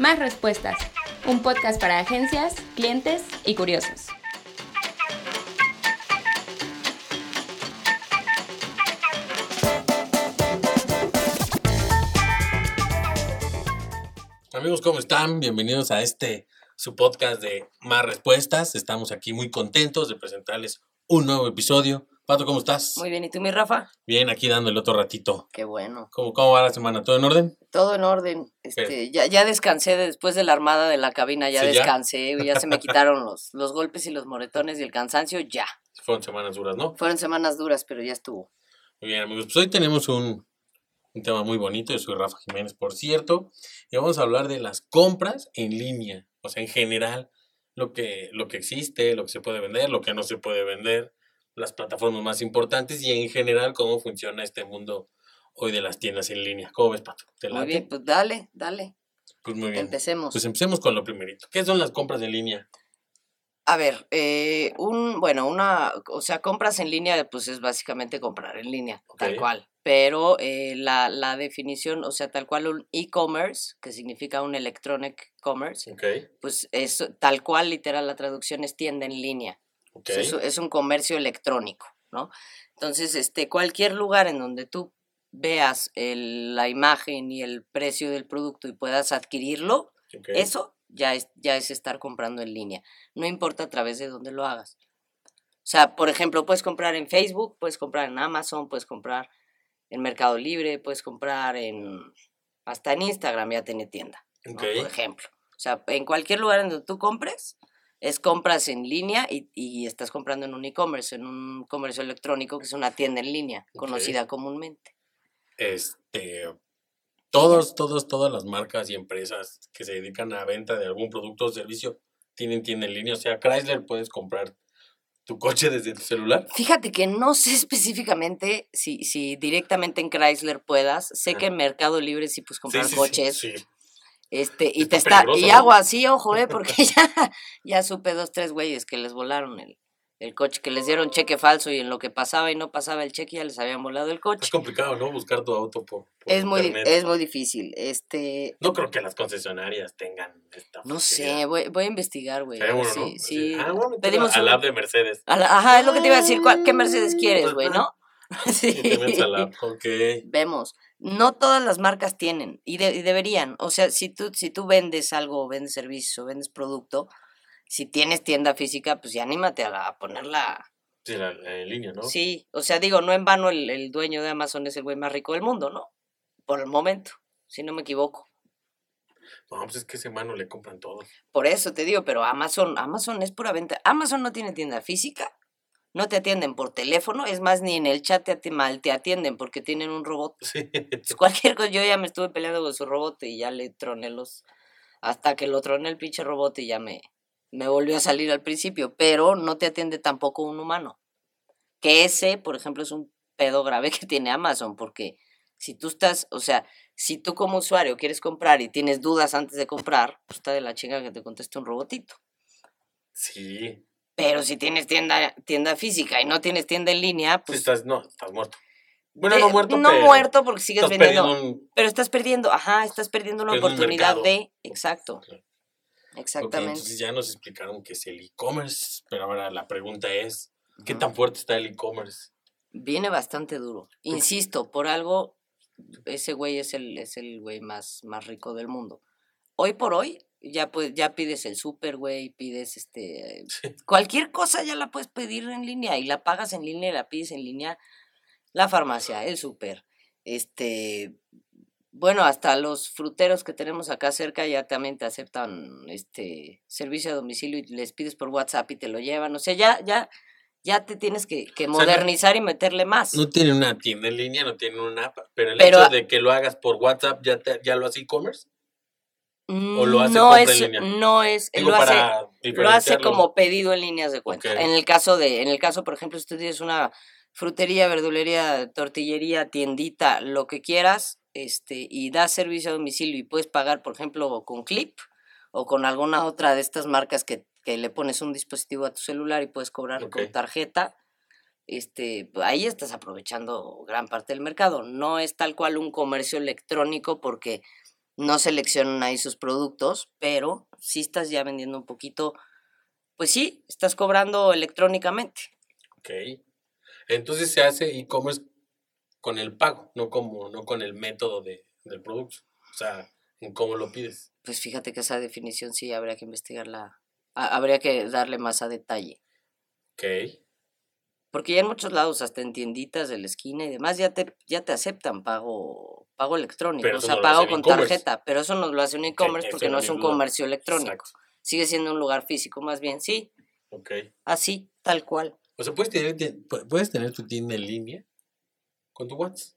Más Respuestas, un podcast para agencias, clientes y curiosos. Amigos, ¿cómo están? Bienvenidos a este su podcast de Más Respuestas. Estamos aquí muy contentos de presentarles un nuevo episodio. Pato, ¿cómo estás? Muy bien, ¿y tú, mi Rafa? Bien, aquí dándole otro ratito. Qué bueno. ¿Cómo, cómo va la semana? ¿Todo en orden? Todo en orden. Este, ya, ya descansé después de la armada de la cabina, ya Sí, ya. descansé, ya se me quitaron los, los golpes y los moretones y el cansancio, ya. Fueron semanas duras, ¿no? Fueron semanas duras, pero ya estuvo. Muy bien, amigos. Pues hoy tenemos un, un tema muy bonito. Yo soy Rafa Jiménez, por cierto. Y vamos a hablar de las compras en línea. O sea, en general, lo que, lo que existe, lo que se puede vender, lo que no se puede vender, las plataformas más importantes y en general cómo funciona este mundo hoy de las tiendas en línea. ¿Cómo ves, Pato? ¿Te Muy bien, pues dale, dale. Pues muy bien. Empecemos. Pues empecemos con lo primerito. ¿Qué son las compras en línea? A ver, eh, un, bueno, una, o sea, compras en línea, pues es básicamente comprar en línea, tal cual. Pero eh, la, la definición, o sea, tal cual un e-commerce, que significa un electronic commerce, Ok. pues es tal cual, literal, la traducción es tienda en línea. Es, es un comercio electrónico, ¿no? Entonces, este, cualquier lugar en donde tú veas el- la imagen y el precio del producto y puedas adquirirlo, eso ya es, ya es estar comprando en línea. No importa a través de dónde lo hagas. O sea, por ejemplo, puedes comprar en Facebook, puedes comprar en Amazon, puedes comprar en Mercado Libre, puedes comprar en... Hasta en Instagram ya tiene tienda, por ejemplo. O sea, en cualquier lugar en donde tú compres, es compras en línea y, y estás comprando en un e-commerce, en un comercio electrónico que es una tienda en línea, conocida comúnmente. Este, todos, todos, todas las marcas y empresas que se dedican a venta de algún producto o servicio tienen tienda en línea. O sea, Chrysler puedes comprar tu coche desde tu celular. Fíjate que no sé específicamente si, si directamente en Chrysler puedas. Sé que en Mercado Libre sí puedes comprar sí, sí, coches. sí. Este, y Está te está, y hago así, ojo, eh, porque ya, ya supe dos, tres güeyes que les volaron el, el coche, que les dieron cheque falso y en lo que pasaba y no pasaba el cheque ya les habían volado el coche. Es complicado, ¿no? Buscar tu auto por, por Es muy, es muy difícil. Este, No creo que las concesionarias tengan esta no sé, voy, voy a investigar, güey. ¿no? si- Ah, bueno, pedimos al un- app de Mercedes. la- ajá, es lo que te iba a decir. ¿cuál- ¿Qué Mercedes quieres, güey, no? Sí. Al app, ok. Vemos, no todas las marcas tienen y, de- y deberían. O sea, si tú, si tú vendes algo, vendes servicio, o vendes producto, si tienes tienda física, pues ya anímate a, la- a ponerla. Sí, la, la en línea, ¿no? Sí, o sea, digo, no en vano el, el dueño de Amazon es el güey más rico del mundo, ¿no? Por el momento, si no me equivoco. No, pues es que ese mano le compran todo. Por eso te digo, pero Amazon, Amazon es pura venta. Amazon no tiene tienda física, no te atienden por teléfono, es más, ni en el chat te, mal te atienden porque tienen un robot. Sí. Pues cualquier cosa, yo ya me estuve peleando con su robot y ya le troné los. Hasta que lo troné el pinche robot y ya me, me volvió a salir al principio. Pero no te atiende tampoco un humano. Que ese, por ejemplo, es un pedo grave que tiene Amazon, porque si tú estás, o sea, si tú como usuario quieres comprar y tienes dudas antes de comprar, pues está de la chinga que te conteste un robotito. Sí. Pero si tienes tienda, tienda física y no tienes tienda en línea, pues. estás, no, estás muerto. Bueno, de- no muerto, no pero muerto porque sigues vendiendo. un- Pero estás perdiendo, ajá, estás perdiendo una un oportunidad de. Exacto, exactamente. entonces ya nos explicaron qué es el e-commerce, pero ahora la pregunta es, ¿qué tan fuerte está el e-commerce? Viene bastante duro. Insisto, por algo, ese güey es el, es el güey más, más rico del mundo. Hoy por hoy, ya, pues, ya pides el súper, güey, pides este. Sí. Cualquier cosa ya la puedes pedir en línea y la pagas en línea y la pides en línea. La farmacia, el súper, este. Bueno, hasta los fruteros que tenemos acá cerca ya también te aceptan este servicio a domicilio y les pides por WhatsApp y te lo llevan. O sea, ya, ya, ya te tienes que, que sea, no- modernizar y meterle más. No tienen una tienda en línea, no tienen una app, pero el Pero hecho de que lo hagas por WhatsApp ya, te- ya lo hace e-commerce. ¿O lo hace no en es, línea? no es, Digo, lo hace, lo hace como pedido en líneas de cuenta. En el caso de, en el caso, por ejemplo, si tú tienes una frutería, verdulería, tortillería, tiendita, lo que quieras, este, y das servicio a domicilio y puedes pagar, por ejemplo, con Clip o con alguna otra de estas marcas que, que le pones un dispositivo a tu celular y puedes cobrar con tarjeta, este, pues, ahí estás aprovechando gran parte del mercado. No es tal cual un comercio electrónico porque no seleccionan ahí sus productos, pero sí estás ya vendiendo un poquito, pues sí, estás cobrando electrónicamente. Ok. Entonces se hace e-commerce con el pago, no como, no con el método de, del producto. O sea, en cómo lo pides. Pues fíjate que esa definición sí habría que investigarla, ha- habría que darle más a detalle. Ok. Porque ya en muchos lados, hasta en tienditas de la esquina y demás, ya te, ya te aceptan pago, pago electrónico, Pero o sea, no pago con e-commerce. tarjeta, pero eso no lo hace un e-commerce eso porque no es un lugar. comercio electrónico. Exacto. Sigue siendo un lugar físico, más bien, sí, Ok. así, tal cual. O sea, puedes tener, te- pu- puedes tener tu tienda en línea con tu WhatsApp.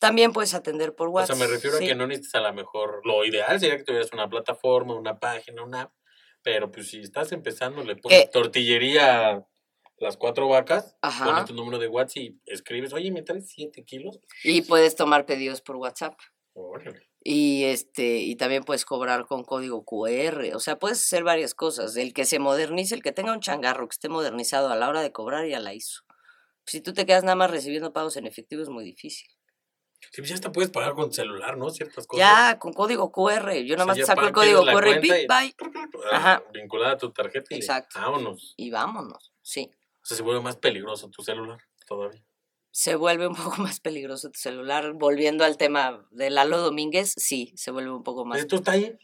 También puedes atender por O WhatsApp. sea, me refiero sí. a que no necesitas a lo mejor. Lo ideal sería que tuvieras una plataforma, una página, una app. Pero pues si estás empezando, le pones ¿Qué? tortillería las cuatro vacas, Ajá. pones tu número de WhatsApp y escribes, oye, ¿me traes siete kilos? Y puedes tomar pedidos por WhatsApp. Órale. Y este, y también puedes cobrar con código QR. O sea, puedes hacer varias cosas. El que se modernice, el que tenga un changarro que esté modernizado a la hora de cobrar, ya la hizo. Si tú te quedas nada más recibiendo pagos en efectivo es muy difícil. Sí, pues ya hasta puedes pagar con celular, ¿no? Ciertas cosas. Ya, con código QR. Yo nada más te ya saco el código QR y y- bye. Ajá. Vinculada a tu tarjeta y Exacto. vámonos. Y vámonos. Sí. O sea, se vuelve más peligroso tu celular todavía. Se vuelve un poco más peligroso tu celular. Volviendo al tema de Lalo Domínguez, sí, se vuelve un poco más. Esto está ahí.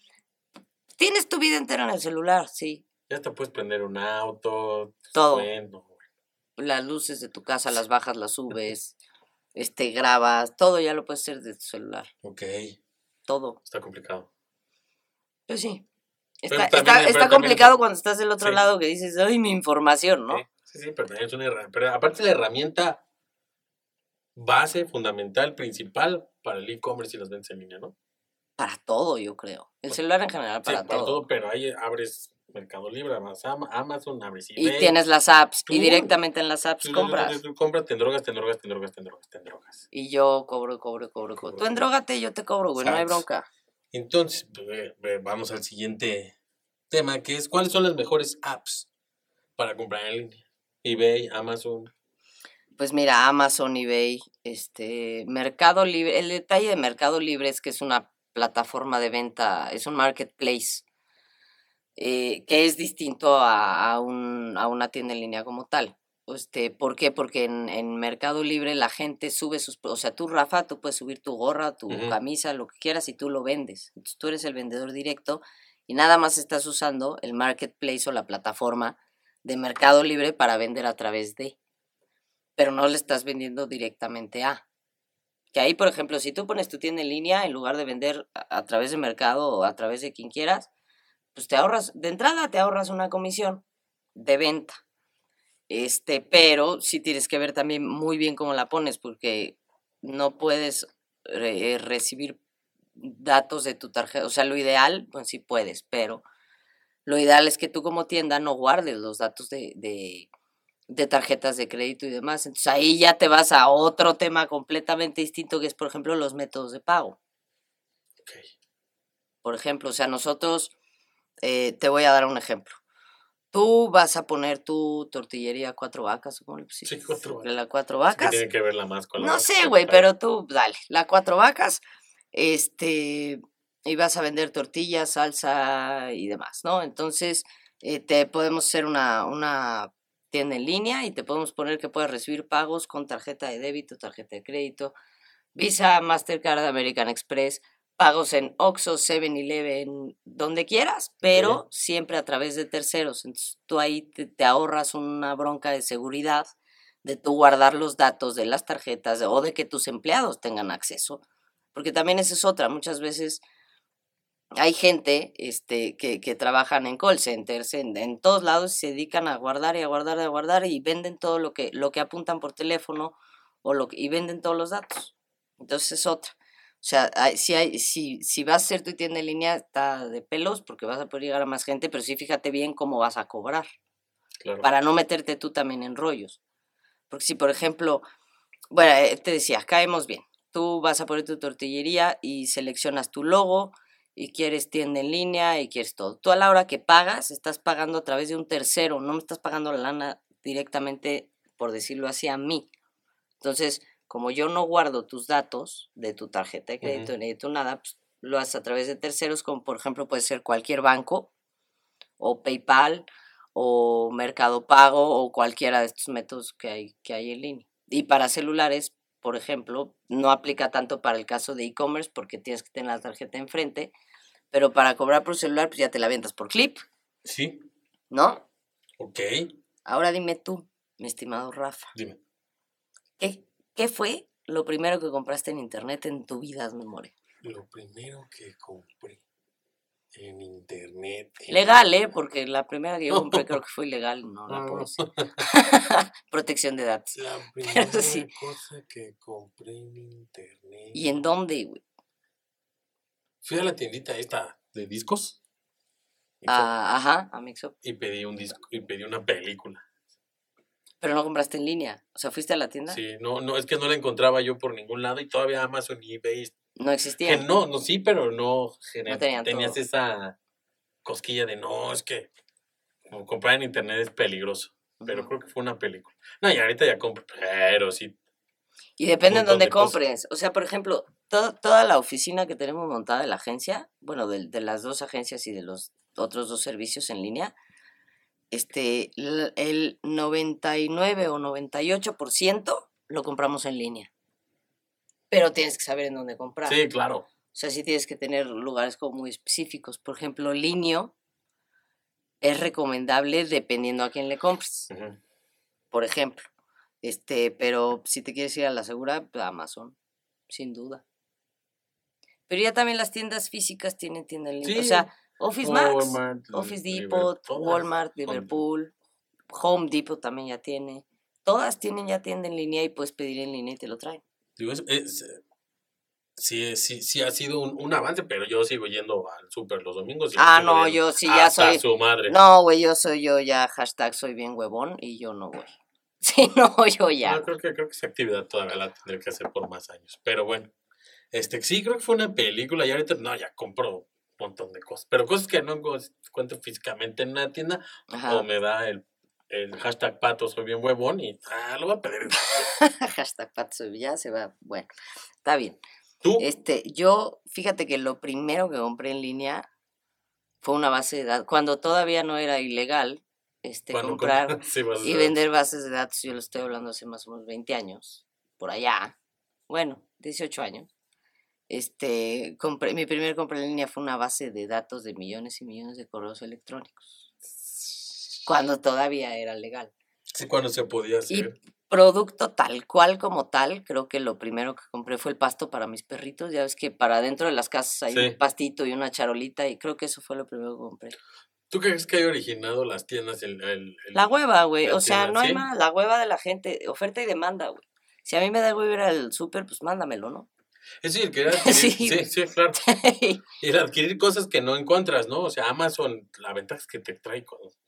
Tienes tu vida entera en el celular, sí. Ya hasta puedes prender un auto. Todo. Las luces de tu casa las bajas, las subes, este, grabas, todo ya lo puedes hacer de tu celular, ok, todo. está complicado. Pues sí. Está, está, complicado cuando estás del otro Sí. lado que dices, ay, mi información, ¿no? Sí, sí, pero también es una herramienta. Pero aparte la herramienta base, fundamental, principal para el e-commerce y las ventas en línea, ¿no? Para todo, yo creo. El celular en general, Sí, para, todo. pero ahí abres Mercado Libre, Amazon, abres Y eBay. tienes las apps, y Tú- directamente en las apps tú- compras. tú- tú compras, te drogas, te drogas, te drogas, te drogas, te drogas. Y yo cobro, cobro, cobro, cobro. Tú endrógate, yo te cobro, güey, no hay bronca. Entonces, vamos al siguiente tema, que es cuáles son las mejores apps para comprar en línea. eBay, Amazon. Pues mira, Amazon, eBay, este, Mercado Libre. El detalle de Mercado Libre es que es una plataforma de venta, es un marketplace, eh, que es distinto a, a un- a una tienda en línea como tal. Este, ¿Por qué? Porque en, en Mercado Libre la gente sube sus... O sea, tú, Rafa, tú puedes subir tu gorra, tu camisa, lo que quieras y tú lo vendes. Entonces tú eres el vendedor directo y nada más estás usando el marketplace o la plataforma de Mercado Libre para vender a través de pero no le estás vendiendo directamente a. Que ahí, por ejemplo, si tú pones tu tienda en línea, en lugar de vender a, través de mercado o a través de quien quieras, pues te ahorras, de entrada te ahorras una comisión de venta. Este, pero sí tienes que ver también muy bien cómo la pones, porque no puedes eh, recibir datos de tu tarjeta. O sea, lo ideal, pues sí puedes, pero lo ideal es que tú como tienda no guardes los datos de, de, de tarjetas de crédito y demás. Entonces ahí ya te vas a otro tema completamente distinto que es, por ejemplo, los métodos de pago. Ok. Por ejemplo, o sea, nosotros, eh, te voy a dar un ejemplo. Tú vas a poner tu tortillería cuatro vacas, ¿o ¿cómo le pusiste? Sí, cuatro vacas. La cuatro Es que vacas. tiene que verla más con la No vaca, sé, güey, pero tú, dale, la cuatro vacas, este, y vas a vender tortillas, salsa y demás, ¿no? Entonces, eh, te podemos hacer una, una tienda en línea y te podemos poner que puedes recibir pagos con tarjeta de débito, tarjeta de crédito, Visa, Mastercard, American Express, pagos en Oxxo, 7-Eleven, donde quieras, pero siempre a través de terceros. Entonces, tú ahí te, te ahorras una bronca de seguridad de tú guardar los datos de las tarjetas o de que tus empleados tengan acceso. Porque también esa es otra. Muchas veces hay gente este, que, que trabajan en call centers, en, en todos lados, se dedican a guardar y a guardar y a guardar y venden todo lo que, lo que apuntan por teléfono o lo que- y venden todos los datos. Entonces es otra. O sea, hay- si, hay, si, si vas a hacer tu tienda en línea, está de pelos porque vas a poder llegar a más gente, pero sí fíjate bien cómo vas a cobrar Claro. para no meterte tú también en rollos. Porque si, por ejemplo, bueno, eh, te decía, caemos bien. Tú vas a poner tu tortillería y seleccionas tu logo y quieres tienda en línea y quieres todo. Tú a la hora que pagas, estás pagando a través de un tercero, no me estás pagando la lana directamente, por decirlo así, a mí. Entonces, como yo no guardo tus datos de tu tarjeta de crédito ni de tu nada, pues lo haces a través de terceros, como por ejemplo puede ser cualquier banco, o PayPal, o Mercado Pago, o cualquiera de estos métodos que hay, que hay en línea. Y para celulares, por ejemplo, no aplica tanto para el caso de e-commerce porque tienes que tener la tarjeta enfrente, pero para cobrar por celular, pues ya te la ventas por clip, Sí, ¿no? ok. Ahora dime tú, mi estimado Rafa, Dime. ¿qué, qué fue lo primero que compraste en internet en tu vida, memoria? Lo primero que compré en internet. en Legal, ¿eh? Porque la primera que yo compré creo que fue ilegal, no la puedo decir. Protección de datos. La primera sí. cosa que compré en internet. ¿Y en dónde, güey? Fui a la tiendita esta de discos. Ah, ajá, a Mixup. Y pedí un disco, y pedí una película. Pero no compraste en línea. O sea, fuiste a la tienda. Sí, no, no, es que no la encontraba yo por ningún lado y todavía Amazon y eBay. No existía. Que no, no, sí, pero no, No tenían tenías todo. esa cosquilla de no, es que como comprar en internet es peligroso. Pero creo que fue una película. No, y ahorita ya compro, pero sí. Y depende en montón dónde de cosas. compres. O sea, por ejemplo, to- toda la oficina que tenemos montada de la agencia, bueno, de, de las dos agencias y de los otros dos servicios en línea, este, el 99 o 98% lo compramos en línea. Pero tienes que saber en dónde comprar. Sí, claro. O sea, sí tienes que tener lugares como muy específicos. Por ejemplo, Linio es recomendable dependiendo a quién le compres por ejemplo. Este, pero si te quieres ir a la segura, pues, Amazon, sin duda. Pero ya también las tiendas físicas tienen tienda en línea. O Sí. sea, Office Max, Walmart, Office Depot. Walmart. Liverpool, Home Depot también ya tiene. Todas tienen ya tienda en línea y puedes pedir en línea y te lo traen. Digo, es, es, sí, sí, sí ha sido un, un avance, pero yo sigo yendo al súper los domingos. y Ah, no, yo sí ya hasta soy- su madre. No, güey, yo soy yo ya, hashtag soy bien huevón y yo no voy. Sí, no, yo ya. No, creo que, creo que esa actividad todavía la tendré que hacer por más años. Pero bueno, este sí, creo que fue una película y ahorita, no, ya compro un montón de cosas. Pero cosas que no encu- encuentro físicamente en una tienda Ajá. o me da el, el hashtag pato, soy bien huevón y ah, lo voy a pedir. hashtag Pat soy ya se va. Bueno, está bien. ¿Tú? Este, yo, fíjate que lo primero que compré en línea fue una base de datos. Cuando todavía no era ilegal este, comprar sí, y vender bases de datos, yo lo estoy hablando hace más o menos 20 años, por allá. Bueno, 18 años. Este, compré, mi primer compra en línea fue una base de datos de millones y millones de correos electrónicos. Cuando todavía era legal. Sí, cuando se podía Y hacer. producto tal cual como tal, creo que lo primero que compré fue el pasto para mis perritos. Ya ves que para dentro de las casas hay Sí. un pastito y una charolita y creo que eso fue lo primero que compré. ¿Tú crees que hay originado las tiendas? El, el- el- La hueva, güey. O sea, no hay más. La hueva de la gente, oferta y demanda, güey. Si a mí me da hueva ir al súper, pues mándamelo, ¿no? Es decir, querer adquirir, Sí, sí, sí, claro. Y el adquirir cosas que no encuentras, ¿no? O sea, Amazon, la ventaja es que te trae cosas.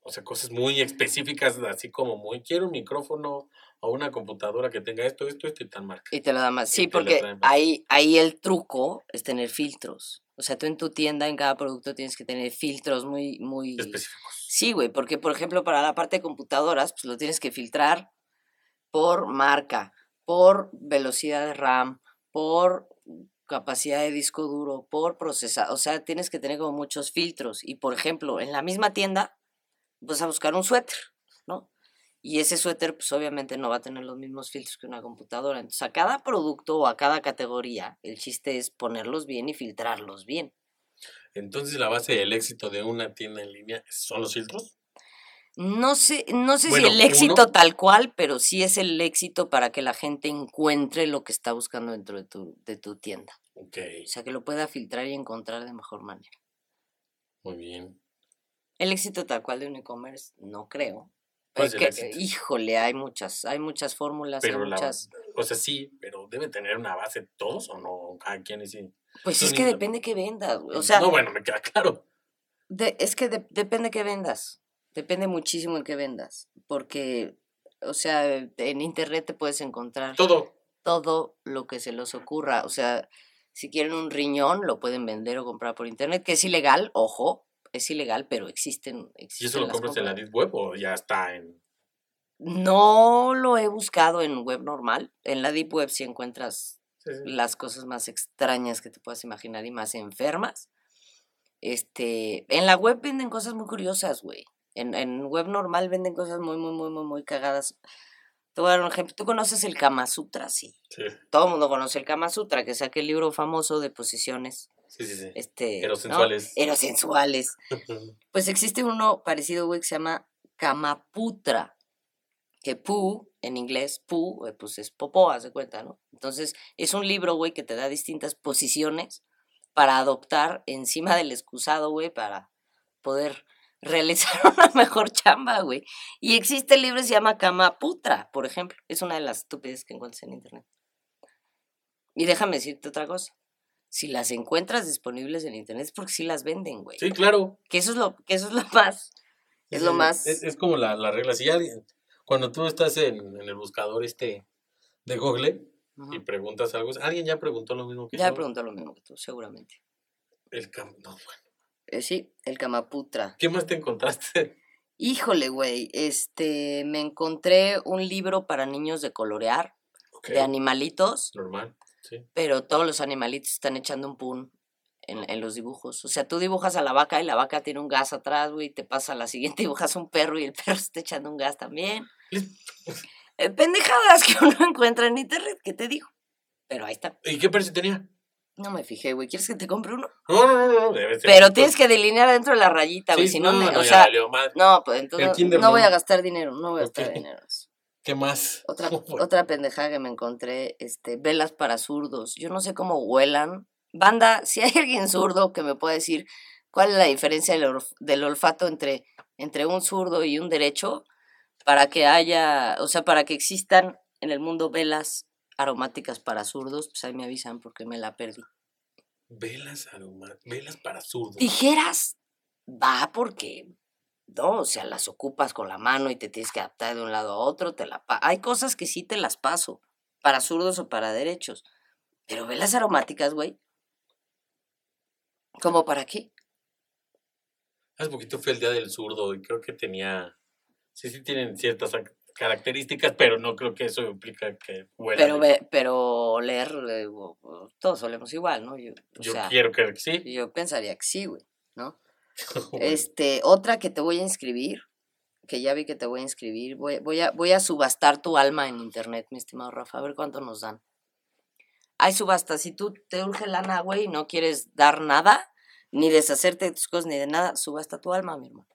O sea, cosas muy específicas, así como muy, quiero un micrófono o una computadora que tenga esto, esto, esto y tal marca. y te lo da más. Sí, porque más. ahí, ahí el truco es tener filtros. O sea, tú en tu tienda, en cada producto, tienes que tener filtros muy, muy... Específicos. Sí, güey, porque por ejemplo para la parte de computadoras, pues lo tienes que filtrar por marca, por velocidad de RAM, por capacidad de disco duro, por procesador, o sea, tienes que tener como muchos filtros. Y por ejemplo, en la misma tienda, vas a buscar un suéter, ¿no? Y ese suéter, pues obviamente no va a tener los mismos filtros que una computadora. Entonces, a cada producto o a cada categoría, el chiste es ponerlos bien y filtrarlos bien. Entonces, la base del éxito de una tienda en línea son los filtros. No sé, no sé Bueno, si el éxito uno- tal cual, pero sí es el éxito para que la gente encuentre lo que está buscando dentro de tu, de tu tienda. Ok, O sea, que lo pueda filtrar y encontrar de mejor manera. muy bien. El éxito tal cual de un e-commerce, no creo. ¿Cuál Es que, híjole, hay muchas, hay muchas fórmulas, hay la, muchas. o sea, sí, pero debe tener una base todos o no, quien y sí. Pues es que depende que vendas, güey. O sea, no, bueno, me queda claro. de- es que de- depende que vendas. Depende muchísimo en qué vendas. Porque, o sea, en internet te puedes encontrar Todo. todo lo que se les ocurra. O sea, si quieren un riñón, lo pueden vender o comprar por internet, que es ilegal, ojo, es ilegal, pero existen. ¿Y eso lo compras en la. Deep Web o ya está en...? No lo he buscado en web normal. En la Deep Web sí encuentras Sí, sí. las cosas más extrañas que te puedas imaginar y más enfermas. Este, en la web venden cosas muy curiosas, güey. En, en web normal venden cosas muy, muy, muy, muy, muy cagadas. Te voy a dar un ejemplo. ¿Tú conoces el Kama Sutra? Sí. Sí, Todo el mundo conoce el Kama Sutra, que es aquel libro famoso de posiciones. sí, sí. sí. Este, ¿no? Erosensuales. Erosensuales. Pues existe uno parecido, güey, que se llama Kamaputra. Que pu, en inglés, pu, eh, pues es popó, haz de cuenta, ¿no? Entonces, es un libro, güey, que te da distintas posiciones para adoptar encima del excusado, güey, para poder realizar una mejor chamba, güey. Y existe el libro que se llama Kamaputra, por ejemplo. Es una de las estúpidas que encuentras en internet. Y déjame decirte otra cosa. Si las encuentras disponibles en internet es porque sí las venden, güey. Sí, claro. Que eso es lo, que eso es lo más, es lo Sí, más. Es, es como la, la regla. Si alguien, cuando tú estás en, en el buscador este de Google Ujú. y preguntas algo, alguien ya preguntó lo mismo que Ya yo. preguntó lo mismo que tú, seguramente. El cam- no, bueno. Eh, sí, el Kamaputra. ¿Qué más te encontraste? Híjole, güey, este, me encontré un libro para niños de colorear, de animalitos, Normal, sí. pero todos los animalitos están echando un pun en, en los dibujos. O sea, tú dibujas a la vaca y la vaca tiene un gas atrás, güey, te pasa a la siguiente, dibujas un perro y el perro está echando un gas también. Eh, pendejadas que uno encuentra en internet, ¿qué te digo? Pero ahí está. ¿Y qué precio tenía? No me fijé, güey. ¿Quieres que te compre uno? No, no, no, no. Debe ser. Pero tienes que delinear dentro de la rayita, güey. Sí, si no, no, ne- no, o sea, no, pues entonces no voy a gastar dinero, no voy a gastar dinero. ¿Qué más? Otra, otra pendejada que me encontré, este, velas para zurdos. Yo no sé cómo huelan. Banda, si hay alguien zurdo que me pueda decir cuál es la diferencia del, del olfato entre, entre un zurdo y un derecho, para que haya, o sea, para que existan en el mundo velas aromáticas para zurdos, pues ahí me avisan porque me la perdí. Velas aromáticas. Velas para zurdos. Tijeras, va porque, no, o sea, las ocupas con la mano y te tienes que adaptar de un lado a otro, te la Hay cosas que sí te las paso, para zurdos o para derechos. Pero velas aromáticas, güey. ¿Cómo para qué? Hace poquito fue el día del zurdo y creo que tenía. Sí, sí, tienen ciertas características, pero no creo que eso implica que huelan. Pero, ve- pero leer, eh, todos solemos igual, ¿no? Yo, o Yo sea, quiero creer que sí. yo pensaría que sí, güey, ¿no? Este, otra que te voy a inscribir, que ya vi que te voy a inscribir, voy, voy, a, voy a subastar tu alma en internet, mi estimado Rafa, a ver cuánto nos dan. Hay subastas, si tú te urge lana, güey, y no quieres dar nada, ni deshacerte de tus cosas, ni de nada, subasta tu alma, mi hermano.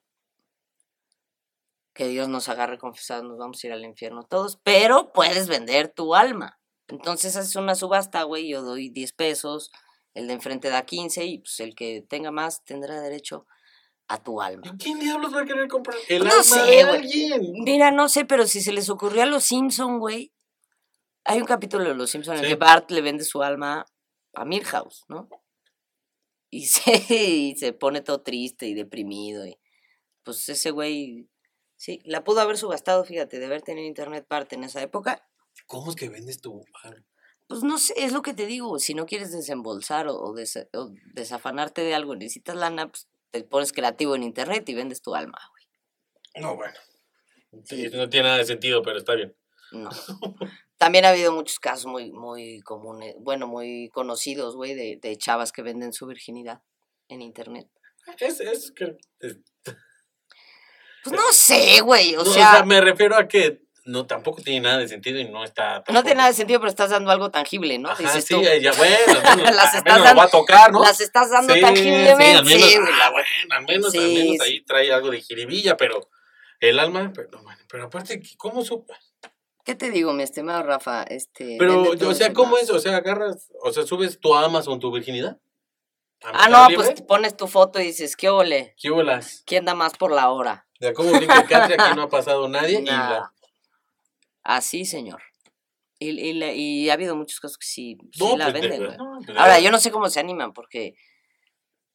Que Dios nos agarre confesados, nos vamos a ir al infierno todos, pero puedes vender tu alma. Entonces haces una subasta, güey, yo doy 10 pesos, el de enfrente da 15 y pues el que tenga más tendrá derecho a tu alma. ¿Y ¿Quién diablos va a querer comprar el No alma sé, de alguien? Mira, no sé, pero si se les ocurrió a los Simpson, güey. Hay un capítulo de los Simpson en el que Bart le vende su alma a Milhouse, ¿no? Y se, y se pone todo triste y deprimido. Y, pues ese güey, sí, la pudo haber subastado, fíjate, de haber tenido internet parte en esa época. ¿Cómo es que vendes tu alma? Pues no sé, es lo que te digo, si no quieres desembolsar o, o desafanarte de algo, necesitas lana, pues te pones creativo en internet y vendes tu alma, güey. No, bueno. Sí, no tiene nada de sentido, pero está bien. No. También ha habido muchos casos muy, muy comunes, bueno, muy conocidos, güey, de, de chavas que venden su virginidad en internet. Es, es que. es- Pues no sé, güey, o no, sea, me refiero a que no tampoco tiene nada de sentido y no está. no tampoco- tiene nada de sentido, pero estás dando algo tangible, ¿no? Ajá, Dices sí, tú, ya bueno, Las estás menos dando- va a tocar, ¿no? las estás dando Sí, tangiblemente. Sí, al menos, sí, ah, la- bueno, al menos, al menos ahí trae algo de jiribilla, pero el alma, pero, bueno, pero aparte, ¿cómo supo? ¿Qué te digo, mi estimado Rafa? Este, Pero, o sea, ¿cómo es? O sea, agarras, o sea, subes tu Amazon, tu virginidad. ¿A Ah, no, pues Libre? pones tu foto y dices, ¿qué ole? ¿Qué bolas? ¿Quién da más por la hora? Como dice Catria, aquí no ha pasado nadie y la-. Así, señor. Y, y, y ha habido muchos casos que sí, sí la pues, de- venden, güey. no, Ahora, de- yo no sé cómo se animan, porque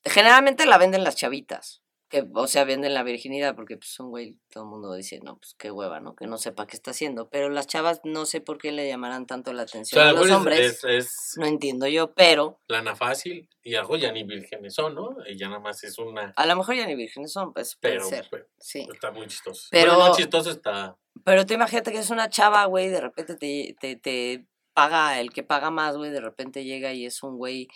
generalmente la venden las chavitas. Que, o sea, venden la virginidad, porque pues un güey, todo el mundo dice, no, pues qué hueva, ¿no? Que no sepa qué está haciendo. Pero las chavas no sé por qué le llamarán tanto la O atención sea, a los pues, hombres. es, es No entiendo yo, pero lana fácil y algo ya ni vírgenes son, ¿no? Y ya nada más es una... a lo mejor ya ni vírgenes son, pues puede Pero, ser. pero Sí. está muy chistoso. Pero- Bueno, no chistoso está... Pero tú imagínate que es una chava, güey, de repente te, te, te paga, el que paga más, güey, de repente llega y es un güey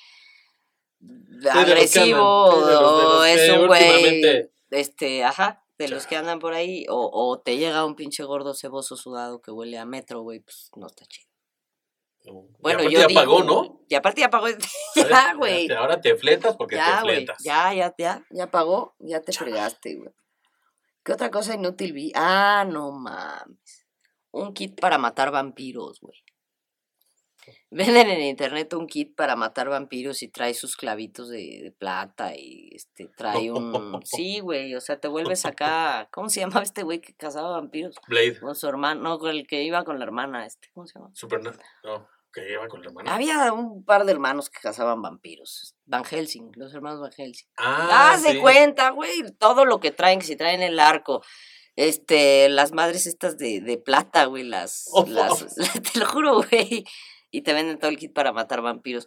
agresivo andan, sí, de los- de o es un güey, este, ajá, de los que andan por ahí, o, o te llega un pinche gordo ceboso sudado que huele a metro, güey, pues no está chido. No. Y Bueno, aparte yo ya digo, pagó, ¿no? Y aparte ya pagó, güey. Ahora te fletas porque Ya, te fletas. Ya, ya, ya, ya pagó, ya te fregaste, güey. ¿Qué otra cosa inútil vi? Ah, no mames. Un kit para matar vampiros, güey. Venden en internet un kit para matar vampiros y trae sus clavitos de, de plata y este trae un sí, güey, o sea, te vuelves acá, ¿cómo se llamaba este güey que cazaba vampiros? Blade. Con su hermano, no, con el que iba con la hermana, este, ¿cómo se llama? Superna. No, que lleva con la hermana. Había un par de hermanos que cazaban vampiros. Van Helsing, los hermanos Van Helsing. Ah, Haz de sí. cuenta, güey, todo lo que traen, que si traen el arco, este, las madres estas de, de plata, güey, las, Oh. las, te lo juro, güey, y te venden todo el kit para matar vampiros.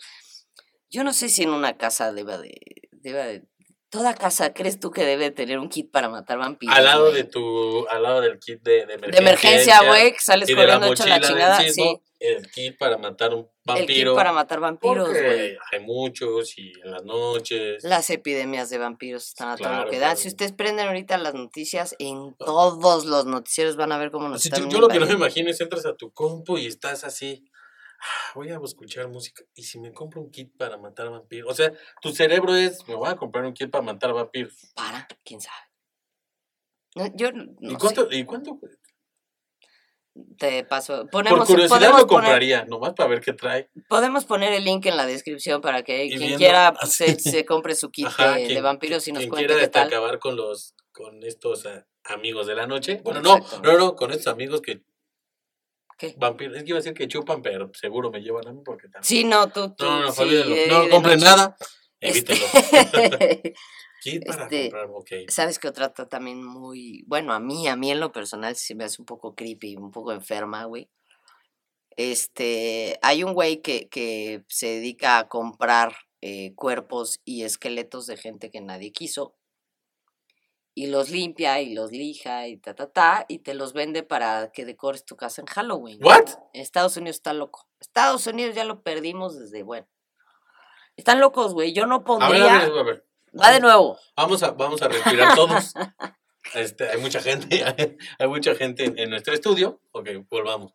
Yo no sé si en una casa deba de, deba de, toda casa, ¿crees tú que debe tener un kit para matar vampiros? Al lado güey? de tu, al lado del kit de, de emergencia. de emergencia, güey, que sales corriendo hecho la chingada, sí, El kit para matar un el vampiro. kit para matar vampiros, güey. hay muchos y en las noches. Las epidemias de vampiros están a todo Claro, lo que dan. claro. Si ustedes prenden ahorita las noticias, en todos los noticieros van a ver cómo nos Así, están yo, yo lo que no me imagino es entras a tu compu y estás así. "Ah, Voy a escuchar música. ¿Y si me compro un kit para matar vampiros? O sea, tu cerebro es, me voy a comprar un kit para matar vampiros. Para, quién sabe. No, yo no ¿Y sé. cuánto? ¿Y cuánto? Te paso. Por curiosidad lo poner, compraría, nomás para ver qué trae. podemos poner el link en la descripción para que quien viendo quiera se, se compre su kit Ajá, de, vampiros y nos Quien cuente quiera qué tal. acabar con los con estos amigos de la noche. Bueno, no, no, no, con estos amigos que ¿Qué? vampiros, es que iba a decir que chupan, pero seguro me llevan a mí porque también. Sí, no, tú, tú. No, no, sí, eh, no de compren nada. Este, Evítenlo. Kit para este, comprar, ok. ¿Sabes que otra también muy. Bueno, a mí, a mí en lo personal sí me hace un poco creepy, un poco enferma, güey. Este. Hay un güey que, que se dedica a comprar eh, cuerpos y esqueletos de gente que nadie quiso. Y los limpia y los lija y ta, ta, ta. Y te los vende para que decores tu casa en Halloween. ¿What? Estados Unidos está loco. Estados Unidos ya lo perdimos desde, bueno. Están locos, güey. Yo no A ver, pondría. a ver, a ver. Va de nuevo. Vamos a, vamos a respirar todos. Este, hay mucha gente, hay, mucha gente en, en nuestro estudio. Ok, volvamos.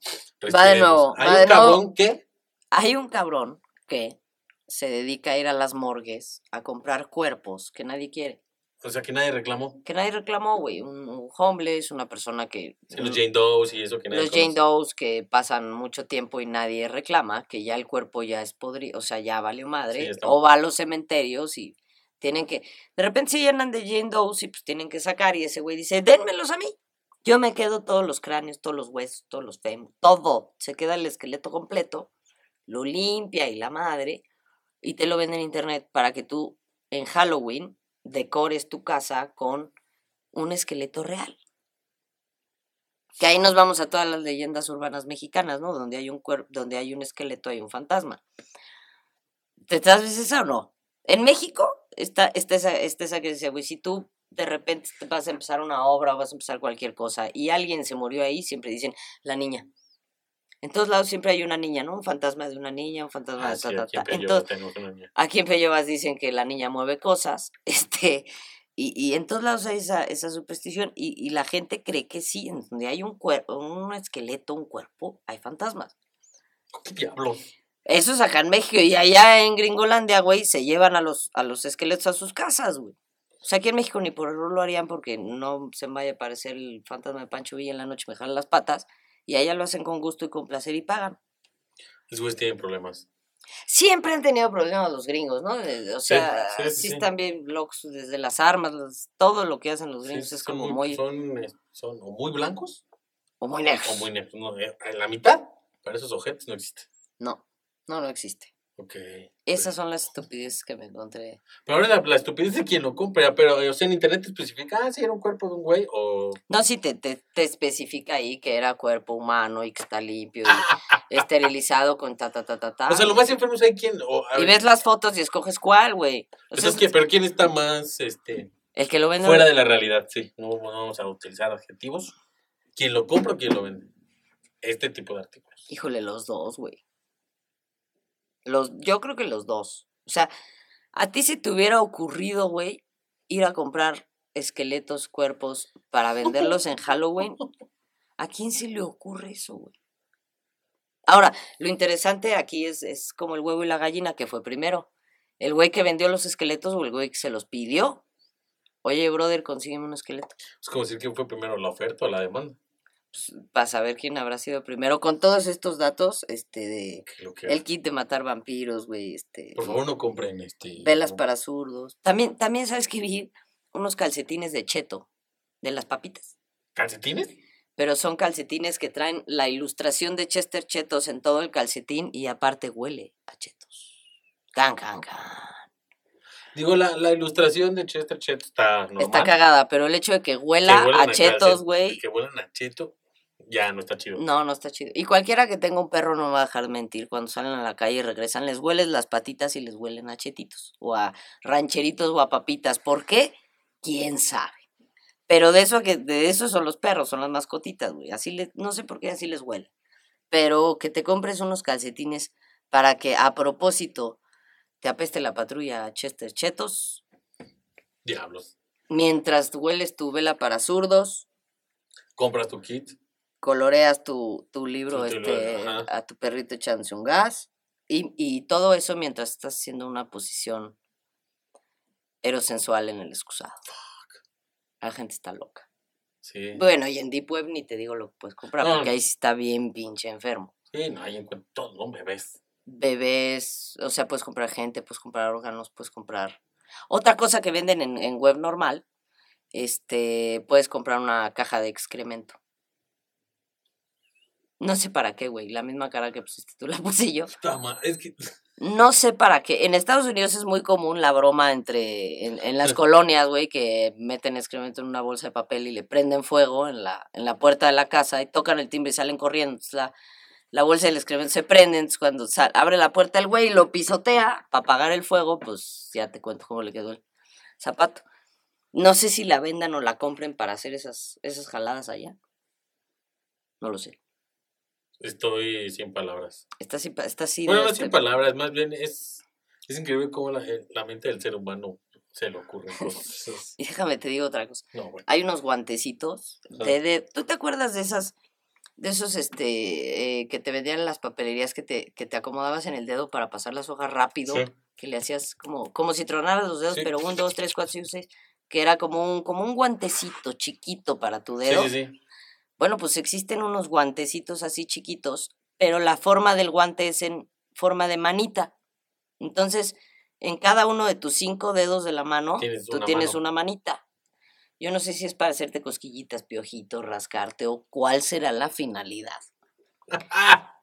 Va de Respiremos. nuevo, Hay va un de nuevo. cabrón que Hay un cabrón que se dedica a ir a las morgues a comprar cuerpos que nadie quiere. O sea, que nadie reclamó. Que nadie reclamó, güey. Un, un homeless, una persona que. Sí, los Jane Doe's y eso que nadie los Jane. Doe's que pasan mucho tiempo y nadie reclama, que ya el cuerpo ya es podrido, o sea, ya valió madre. o va a los cementerios y tienen que. De repente se llenan de Jane Doe's y pues tienen que sacar. Y ese güey dice: Dénmelos a mí. Yo me quedo todos los cráneos, todos los huesos, todos los fémures, todo. Se queda el esqueleto completo, lo limpia y la madre, y te lo vende en internet para que tú en Halloween decores tu casa con un esqueleto real. Que ahí nos vamos a todas las leyendas urbanas mexicanas, ¿no? Donde hay un cuerpo, donde hay un esqueleto, hay un fantasma. ¿Te sabes esa o no? En México está, está, esa, está esa que dice, güey, si tú de repente te vas a empezar una obra o vas a empezar cualquier cosa y alguien se murió ahí, siempre dicen la niña. En todos lados siempre hay una niña, ¿no? Un fantasma de una niña, un fantasma Ah, de sí, ta, ta, aquí en ta. Peyo Entonces, tenemos una niña. Aquí en Peyovas dicen que la niña mueve cosas, este, y, y en todos lados hay esa, esa superstición, y, y la gente cree que sí, en donde hay un cuerpo, un esqueleto, un cuerpo, hay fantasmas. ¿Qué diablos? Eso es acá en México, y allá en Gringolandia, güey, se llevan a los, a los esqueletos a sus casas, güey. O sea, aquí en México ni por error lo harían porque no se me vaya a aparecer el fantasma de Pancho Villa en la noche, me jalan las patas, y allá lo hacen con gusto y con placer y pagan. Esos güeyes tienen problemas. Siempre han tenido problemas los gringos, ¿no? O sea, sí, sí, sí, sí. están bien locos desde las armas, los- todo lo que hacen los gringos es como muy, Son, son o muy blancos o muy o negros. muy negros. No, eh, en la mitad, para esos objetos no existe. No, no, no existe. Ok. Esas son las estupideces que me encontré. Pero ahora la, la estupidez de quien lo compra, pero o sea, en internet te especifica, ah, sí, era un cuerpo de un güey, o... No, sí te, te, te especifica ahí que era cuerpo humano y que está limpio y esterilizado con ta, ta, ta, ta, ta. O sea, lo más enfermo es hay quien... O, Y ves las fotos y escoges cuál, güey. O pues sea, es que, pero quién está más, este, el que lo vende... fuera de la realidad, sí. No, no vamos a utilizar adjetivos. ¿Quién lo compra o quién lo vende? Este tipo de artículos. Híjole, los dos, güey. Los, yo creo que los dos. O sea, a ti se te hubiera ocurrido, güey, ir a comprar esqueletos, cuerpos para venderlos en Halloween. ¿A quién se le ocurre eso, güey? Ahora, lo interesante aquí es, es como el huevo y la gallina, que fue primero. ¿El güey que vendió los esqueletos o el güey que se los pidió? Oye, brother, consígueme un esqueleto. Es como decir quién fue primero la oferta o la demanda. Pues, para saber quién habrá sido primero. Con todos estos datos, este, de el kit de matar vampiros, güey, este... Por favor, no compren este. Velas no- para zurdos. También, también sabes que vi unos calcetines de cheto, de las papitas. ¿Calcetines? Pero son calcetines que traen la ilustración de Chester Chetos en todo el calcetín y aparte huele a chetos. Can, can, can. Digo, la, la ilustración de Chester Chet está normal. Está cagada, pero el hecho de que huela a chetos, güey, Que huelan a cheto, ya no está chido. no, no está chido. Y cualquiera que tenga un perro no me va a dejar mentir. Cuando salen a la calle y regresan, les hueles las patitas y les huelen a chetitos. O a rancheritos o a papitas. ¿Por qué? ¿Quién sabe? Pero de eso que de eso son los perros, son las mascotitas, güey. Así les, no sé por qué así les huele. Pero que te compres unos calcetines para que a propósito te apeste la patrulla a Chester Chetos, Diablos. mientras hueles tu vela para zurdos, Compras tu kit. coloreas tu, tu libro Tu- este, libro, a tu perrito echándose un gas y, y todo eso mientras estás haciendo una posición erosensual en el excusado. La gente está loca. Sí. Bueno, y en Deep Web ni te digo lo que puedes comprar, No. porque ahí sí está bien pinche enfermo. Sí, no, ahí encuentro todo, no bebés. Bebés, o sea, puedes comprar gente, puedes comprar órganos, puedes comprar... Otra cosa que venden en, en web normal, este, puedes comprar una caja de excremento. No sé para qué, güey. La misma cara que pusiste tú la puse yo. Tama, es que. No sé para qué. En Estados Unidos es muy común la broma entre. En, en las colonias, güey, que meten excremento en una bolsa de papel y le prenden fuego en la, en la puerta de la casa y tocan el timbre y salen corriendo. Entonces, la, la bolsa del excremento se prende. Entonces, cuando sal- abre la puerta el güey y lo pisotea para apagar el fuego, pues ya te cuento cómo le quedó el zapato. No sé si la vendan o la compren para hacer esas, esas jaladas allá. No lo sé. Estoy sin palabras. Está pa- está así. bueno, no este- sin palabras, más bien es. Es increíble cómo la, eh, la mente del ser humano se le ocurren cosas. Y déjame te digo otra cosa. No, bueno. hay unos guantecitos de, de- ¿tú te acuerdas de esas de esos este eh, que te vendían en las papelerías que te, que te acomodabas en el dedo para pasar las hojas rápido Sí. que le hacías como como si tronaras los dedos Sí. pero un dos tres cuatro cinco seis que era como un como un guantecito chiquito para tu dedo sí. bueno pues existen unos guantecitos así chiquitos pero la forma del guante es en forma de manita entonces en cada uno de tus cinco dedos de la mano Tienes tú una tienes mano. una manita yo no sé si es para hacerte cosquillitas, piojitos, rascarte o cuál será la finalidad.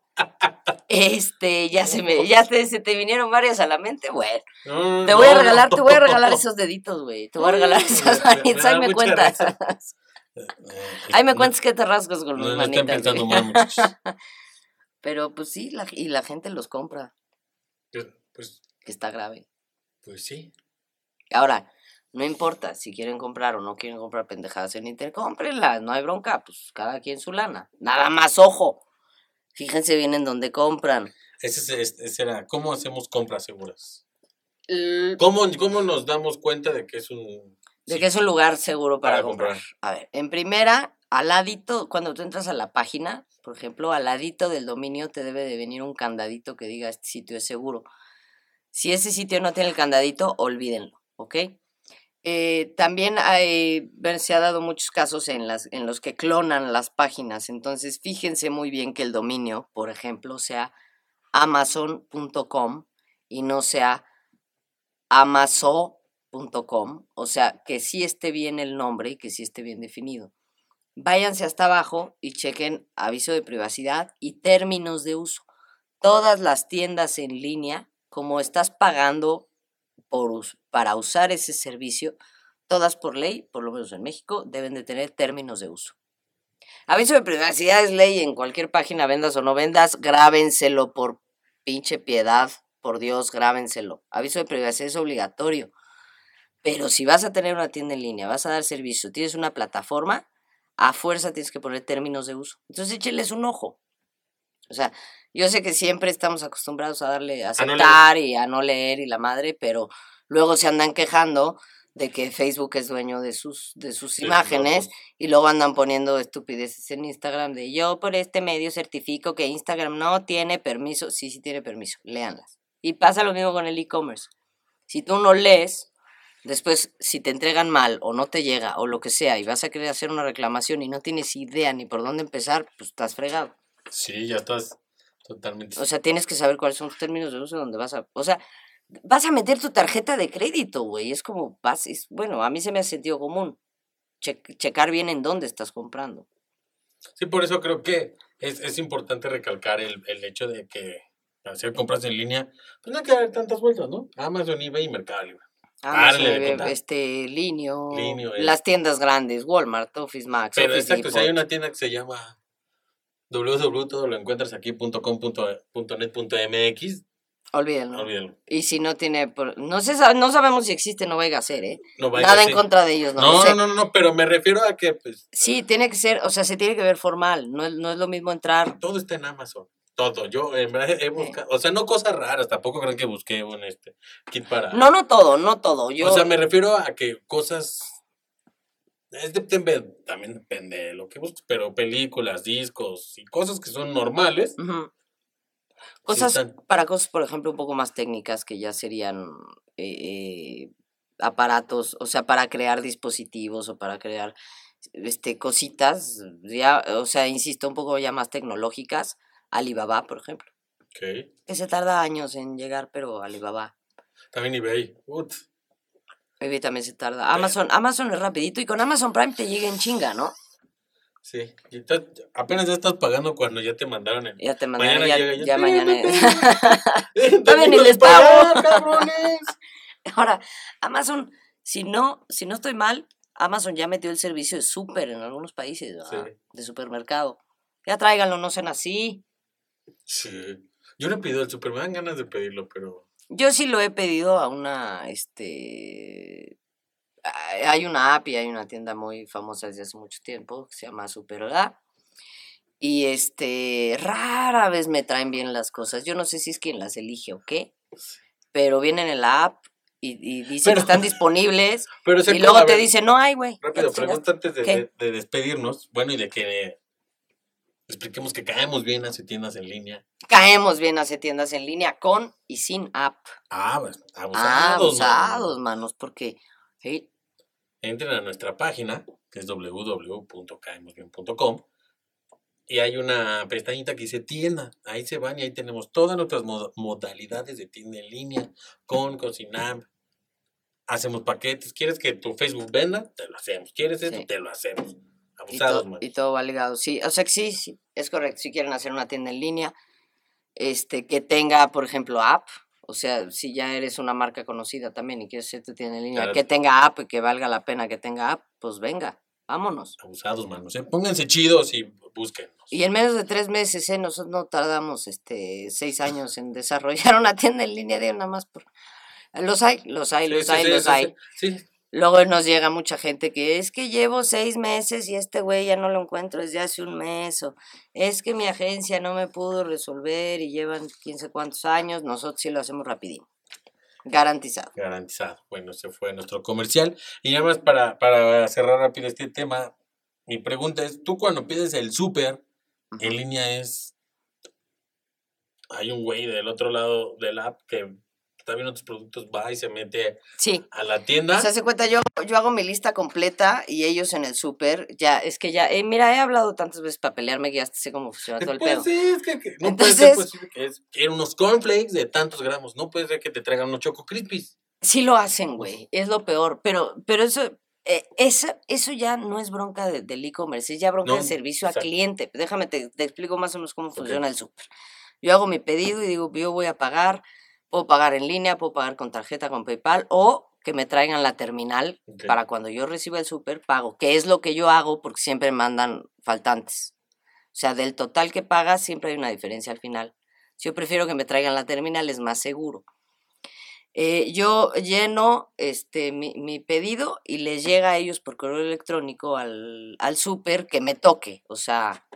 Este, ya se me, ya te, se te vinieron varias a la mente, bueno. No, Te voy a no, regalar, te voy a regalar esos deditos, güey. Te voy a regalar esas manitas, ahí me cuentas. Ahí me cuentas que te rascas con estén manitas. pensando mal, muchachos. Pero pues sí, la, y la gente los compra, Pues, que está grave. pues sí. Ahora, no importa si quieren comprar o no quieren comprar pendejadas en internet, cómprenlas, no hay bronca, pues cada quien su lana. Nada más, ojo. Fíjense bien en dónde compran. Ese, es- ese- ese era, ¿cómo hacemos compras seguras? L- ¿Cómo, ¿Cómo nos damos cuenta de que es un... De que es un lugar seguro para, Para comprar. comprar. A ver, en primera, al ladito, cuando tú entras a la página, por ejemplo, al ladito del dominio te debe de venir un candadito que diga este sitio es seguro. Si ese sitio no tiene el candadito, olvídenlo, ¿ok? Eh, también hay, se ha dado muchos casos en los que clonan las páginas, entonces fíjense muy bien que el dominio, por ejemplo, sea amazon.com y no sea amazon.com, o sea, que sí esté bien el nombre y que sí esté bien definido. Váyanse hasta abajo y chequen aviso de privacidad y términos de uso. Todas las tiendas en línea, como estás pagando por, para usar ese servicio, todas por ley, por lo menos en México, deben de tener términos de uso. Aviso de privacidad es ley en cualquier página, vendas o no vendas, grábenselo por pinche piedad, por Dios, grábenselo. Aviso de privacidad es obligatorio. Pero si vas a tener una tienda en línea, vas a dar servicio, tienes una plataforma, a fuerza tienes que poner términos de uso. Entonces échenles un ojo. O sea, Yo sé que siempre estamos acostumbrados a darle a A no leer. aceptar y a no leer y la madre, pero luego se andan quejando de que Facebook es dueño de sus, de sus imágenes y luego andan poniendo estupideces en Instagram de yo por este medio certifico que Instagram no tiene permiso. Sí, sí tiene permiso, léanlas. Y pasa lo mismo con el e-commerce. Si tú no lees, después si te entregan mal o no te llega o lo que sea y vas a querer hacer una reclamación y no tienes idea ni por dónde empezar, pues estás fregado. Sí, ya estás totalmente. O sea, tienes que saber cuáles son tus términos de uso, donde vas a... O sea, vas a meter tu tarjeta de crédito, güey. Es como, vas, es- bueno, a mí se me hace sentido común. Che- checar bien en dónde estás comprando. Sí, por eso creo que es, es importante recalcar el, el hecho de que hacer compras en línea, pues no hay que dar tantas vueltas, ¿no? Amazon, eBay y Mercado Libre. Amazon, contar. este, Linio, Linio, las tiendas grandes, Walmart, Office Max, Pero Office exacto, si hay una tienda que se llama www, todo lo encuentras aquí.com.net.mx, Olvídenlo. olvídalo. Y si no tiene, por- no sé, sa- no sabemos si existe, no vaya a ser, ¿eh? No vaya Nada en contra de ellos, no, No, sé. no, no, no, pero me refiero a que pues Sí, tiene que ser, o sea, se tiene que ver formal. No es, no es lo mismo entrar. todo está en Amazon. Todo. Yo en verdad he buscado, o sea, no cosas raras, tampoco creen que busqué un este kit para. No, no todo, no todo. Yo, O sea, me refiero a que cosas. Es depende, también depende de lo que busques, pero películas, discos y cosas que son normales. Cosas, están. para cosas, por ejemplo, un poco más técnicas que ya serían eh, eh, aparatos, o sea, para crear dispositivos o para crear este, cositas, ya, o sea, insisto, un poco ya más tecnológicas. Alibaba, por ejemplo, que se tarda años en llegar, pero Alibaba. También eBay. Ut. EBay también se tarda. Amazon, Amazon es rapidito y con Amazon Prime te llega en chinga, ¿no? Sí. Y estás- apenas ya estás pagando cuando ya te mandaron el. Ya te mandaron, Mañana ya, ya- ya mañana. ¡Eh, Todavía ni les pago! cabrones! Ahora, Amazon, si no, si no estoy mal, Amazon ya metió el servicio de súper en algunos países. Sí. de supermercado. Ya tráiganlo, no sean así. Sí. Yo no he pedido el super, me dan ganas de pedirlo, pero. Yo sí lo he pedido a una, este, hay una app y hay una tienda muy famosa desde hace mucho tiempo que se llama Superga. Y este, rara vez me traen bien las cosas. Yo no sé si es quien las elige o qué, pero vienen en la app y, y dicen Pero- que están disponibles Pero y luego te ver, dice, no hay, güey. Rápido, te chingaste". pregunta antes de, de- de despedirnos. Bueno, y de que expliquemos que caemos bien hacia tiendas en línea. Caemos bien hacia tiendas en línea con y sin app. Ah, pues, Ah, abusados. abusados, manos, porque sí, Entren a nuestra página, que es www.caemosbien.com. Y hay una pestañita que dice tienda. Ahí se van y ahí tenemos todas nuestras moda- modalidades de tienda en línea, con, con, sin app. Hacemos paquetes. ¿Quieres que tu Facebook venda? Te lo hacemos. ¿Quieres esto? Sí. Te lo hacemos. Y, to- man. y todo va ligado. Sí, o sea que sí, sí, es correcto. Si quieren hacer una tienda en línea, este, que tenga, por ejemplo, app. O sea, si ya eres una marca conocida también y quieres hacer tu tienda en línea, Claro. que tenga app y que valga la pena que tenga app, pues venga, vámonos. Abusados, manos. ¿eh? Pónganse chidos y búsquennos. Y en menos de tres meses, ¿eh? nosotros no tardamos este, seis años en desarrollar una tienda en línea, de nada más por... Los hay, los hay, Sí, los sí, hay, sí, los sí, hay. Luego nos llega mucha gente que es que llevo seis meses y este güey ya no lo encuentro desde hace un mes, o es que mi agencia no me pudo resolver y llevan quién sé cuántos años, nosotros sí lo hacemos rapidín. Garantizado. Garantizado. Bueno, ese fue nuestro comercial. Y nada más para, para cerrar rápido este tema, mi pregunta es, tú cuando pides el súper en línea es, hay un güey del otro lado del app que está viendo tus productos, va y se mete Sí. a la tienda. Se hace cuenta, yo, yo hago mi lista completa y ellos en el súper, ya, es que ya, eh, mira, he hablado tantas veces para pelearme que ya sé cómo funciona todo el Pues pedo. sí, es que, que no puede ser Entonces- posible que es quiero unos cornflakes de tantos gramos, no puede ser que te traigan unos choco crispies. Sí lo hacen, güey, es lo peor, pero, pero eso, eh, esa- eso ya no es bronca de- del e-commerce, es ya bronca No, de servicio a exacto. cliente. Déjame, te, te explico más o menos cómo funciona el súper. Yo hago mi pedido y digo, yo voy a pagar, puedo pagar en línea, puedo pagar con tarjeta, con PayPal, o que me traigan la terminal para cuando yo reciba el súper, pago, que es lo que yo hago porque siempre mandan faltantes. O sea, del total que pagas siempre hay una diferencia al final. Yo prefiero que me traigan la terminal, es más seguro. Eh, yo lleno este, mi, mi pedido y les llega a ellos por correo electrónico al, al súper que me toque. O sea,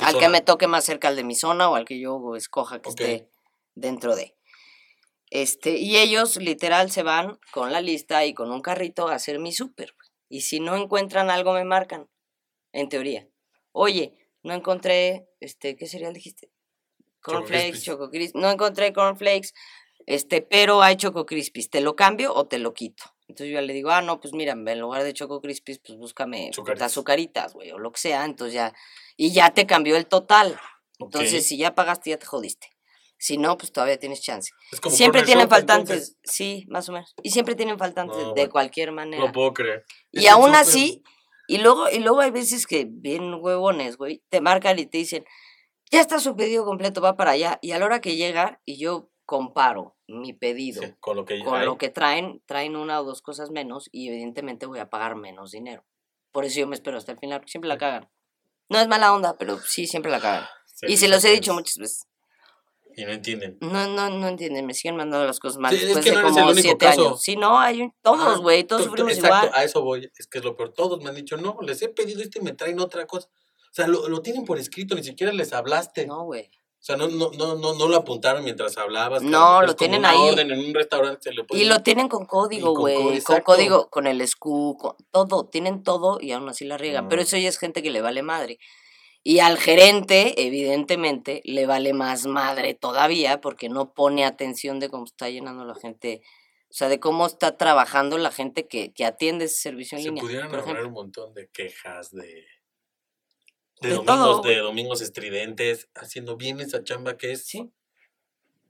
al que me toque más cerca al de mi zona o al que yo escoja que esté dentro de. Este, y ellos literal se van con la lista y con un carrito a hacer mi súper. Y si no encuentran algo, me marcan. En teoría. Oye, no encontré, este, ¿qué cereal dijiste? Cornflakes. Choco Crispies. No encontré cornflakes, este, pero hay Choco Crispies. ¿Te lo cambio o te lo quito? Entonces yo ya le digo, ah, no, pues mira, en lugar de Choco Crispies, pues búscame putas azucaritas, güey, o lo que sea. Entonces ya, y ya te cambió el total. Entonces, si ya pagaste, ya te jodiste. Si no, pues todavía tienes chance. Es como Siempre tienen faltantes, entonces. sí, más o menos. Y siempre tienen faltantes No, de bueno. cualquier No manera. lo puedo creer. Es Y que aún así, y luego, y luego hay veces que bien huevones, güey, te marcan y te dicen, ya está su pedido completo, va para allá. Y a la hora que llega, y yo comparo mi pedido Sí, con lo que con lo que traen, traen una o dos cosas menos y evidentemente voy a pagar menos dinero. Por eso yo me espero hasta el final, porque siempre la cagan. No es mala onda, pero sí, siempre la cagan. Y se los he dicho es- muchas veces. Y no entienden. No, no, no entienden, me siguen mandando las cosas mal Sí, es después que de no como siete caso. años. Sí, no, hay un- todos, güey, todos to- to- sufrimos Exacto, igual. a eso voy. Es que es lo peor. Todos me han dicho, no, les he pedido esto y me traen otra cosa. O sea, lo, lo tienen por escrito, ni siquiera les hablaste. No, güey. O sea, no, no, no, no, no lo apuntaron mientras hablabas. No, lo es tienen ahí. orden en un restaurante se le puede Y lo tienen con código, güey. Con, código, con el SKU, con todo. Tienen todo y aún así la riegan. Pero eso ya es gente que le vale madre. Y al gerente, evidentemente, le vale más madre todavía porque no pone atención de cómo está llenando la gente. O sea, de cómo está trabajando la gente que, que atiende ese servicio en Se línea. pudieran por ahorrar un montón de quejas, de, de, De domingos, todo. de domingos estridentes, haciendo bien esa chamba que es. Sí.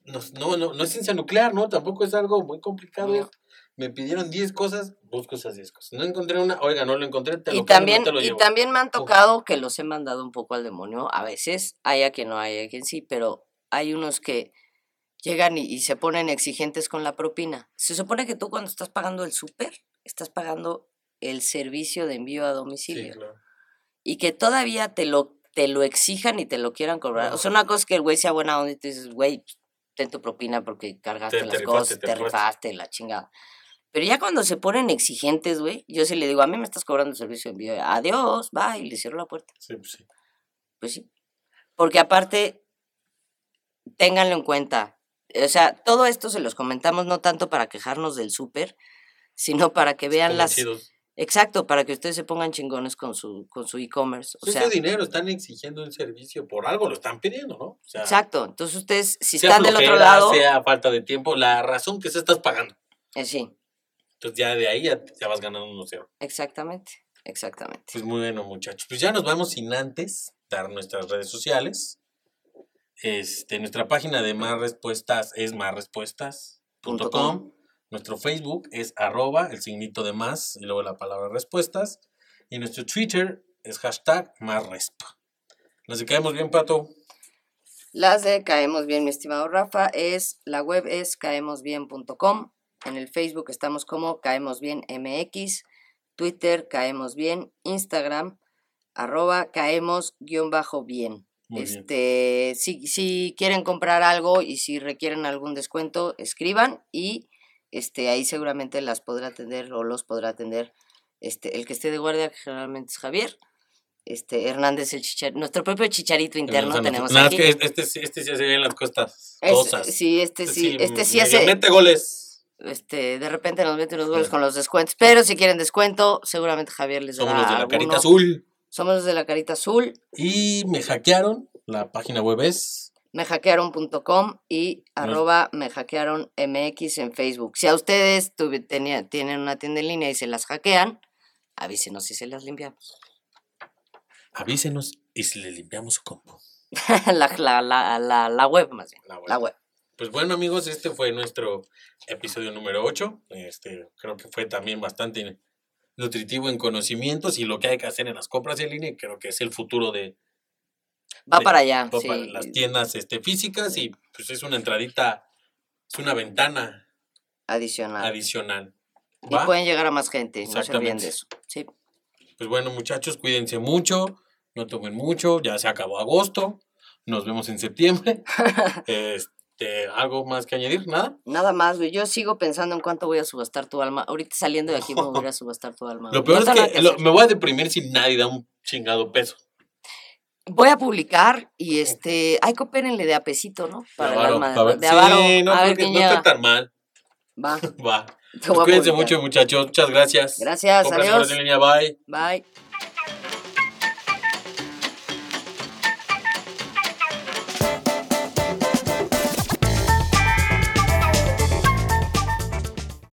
No, no, no, no es ciencia nuclear, ¿no? Tampoco es algo muy complicado. No. Me pidieron 10 cosas, busco esas 10 cosas. No encontré una, oiga, no lo encontré, te Y lo cambio, también, no te lo y también me han tocado que los he mandado un poco al demonio. A veces hay a quien no hay a quien sí, pero hay unos que llegan y, y se ponen exigentes con la propina. Se supone que tú cuando estás pagando el súper, estás pagando el servicio de envío a Sí, domicilio. claro. Y que todavía te lo, te lo exijan y te lo quieran cobrar. O sea, una cosa es que el güey sea buena onda y tú dices, güey, ten tu propina porque cargaste Te- te las cosas, te te rifaste. rifaste, la chingada. Pero ya cuando se ponen exigentes, güey, yo sí le digo, a mí me estás cobrando el servicio de envío. Adiós, bye, y le cierro la puerta. Sí, pues sí. Pues sí. Porque aparte, ténganlo en cuenta. O sea, todo esto se los comentamos no tanto para quejarnos del súper, sino para que vean las... chidos. Exacto, para que ustedes se pongan chingones con su con su e-commerce. O sea, ese dinero están exigiendo un servicio, por algo lo están pidiendo, ¿no? O sea, exacto. Entonces ustedes, si están del otro lado, Sea falta de tiempo, la razón que se estás pagando. eh, sí, Entonces ya de ahí ya, ya vas ganando unos cero. exactamente, exactamente. Pues muy bueno, muchachos. Pues ya nos vamos sin antes dar nuestras redes sociales. Este, nuestra página de más respuestas es másrespuestas.com. com. Nuestro Facebook es arroba, el signito de más y luego la palabra respuestas. Y nuestro Twitter es hashtag más respa. Nos caemos bien, Pato. Las de Caemos Bien, mi estimado Rafa, es, la web es caemosbien.com. En el Facebook estamos como Caemos Bien MX, Twitter Caemos Bien, Instagram arroba caemos-bien. Muy bien. Este, si, si quieren comprar algo y si requieren algún descuento, escriban y este, ahí seguramente las podrá atender o los podrá atender este, el que esté de guardia, que generalmente es Javier. Este, Hernández, el chicharito, nuestro propio chicharito interno tenemos nada, aquí. es que este, sí- este sí hace bien las costas. Es- cosas. sí, este sí, este sí medio hace, Mete goles. Este, de repente nos mete unos goles con los descuentos, pero si quieren descuento, seguramente Javier les Somos dará los de la carita azul. Somos los de la carita azul, Y me hackearon. La página web es. mehackearon.com y arroba mehackearon MX en Facebook. Si a ustedes tuve- tenía- tienen una tienda en línea y se las hackean, avísenos si se las limpiamos. Avísenos y si le limpiamos su compu. la, la, la, la, la web más bien, La web. la web. Pues bueno, amigos, este fue nuestro episodio número 8. Este, creo que fue también bastante nutritivo en conocimientos y lo que hay que hacer en las compras en línea. Creo que es el futuro de, Va de- para allá, va sí. para las tiendas este, físicas y pues es una entradita, es una ventana adicional. adicional. Y pueden llegar a más gente, no se olviden de eso. Sí. Pues bueno, muchachos, cuídense mucho, no tomen mucho, ya se acabó agosto, nos vemos en septiembre. este, ¿Algo más que añadir? ¿Nada? Nada más, güey. Yo sigo pensando en cuánto voy a subastar tu alma. Ahorita saliendo de aquí me voy a subastar tu alma. Lo peor No es que lo- me voy a deprimir si nadie da un chingado peso. Voy a publicar y este, ay, coopérenle de apesito, ¿no? Para el Avaro, alma a ver, de, de avaro. Sí, no, a ver quién no está tan mal. Va, Va. a Cuídense mucho, muchachos. Muchas gracias. Gracias, Compras adiós. en línea, bye. Bye.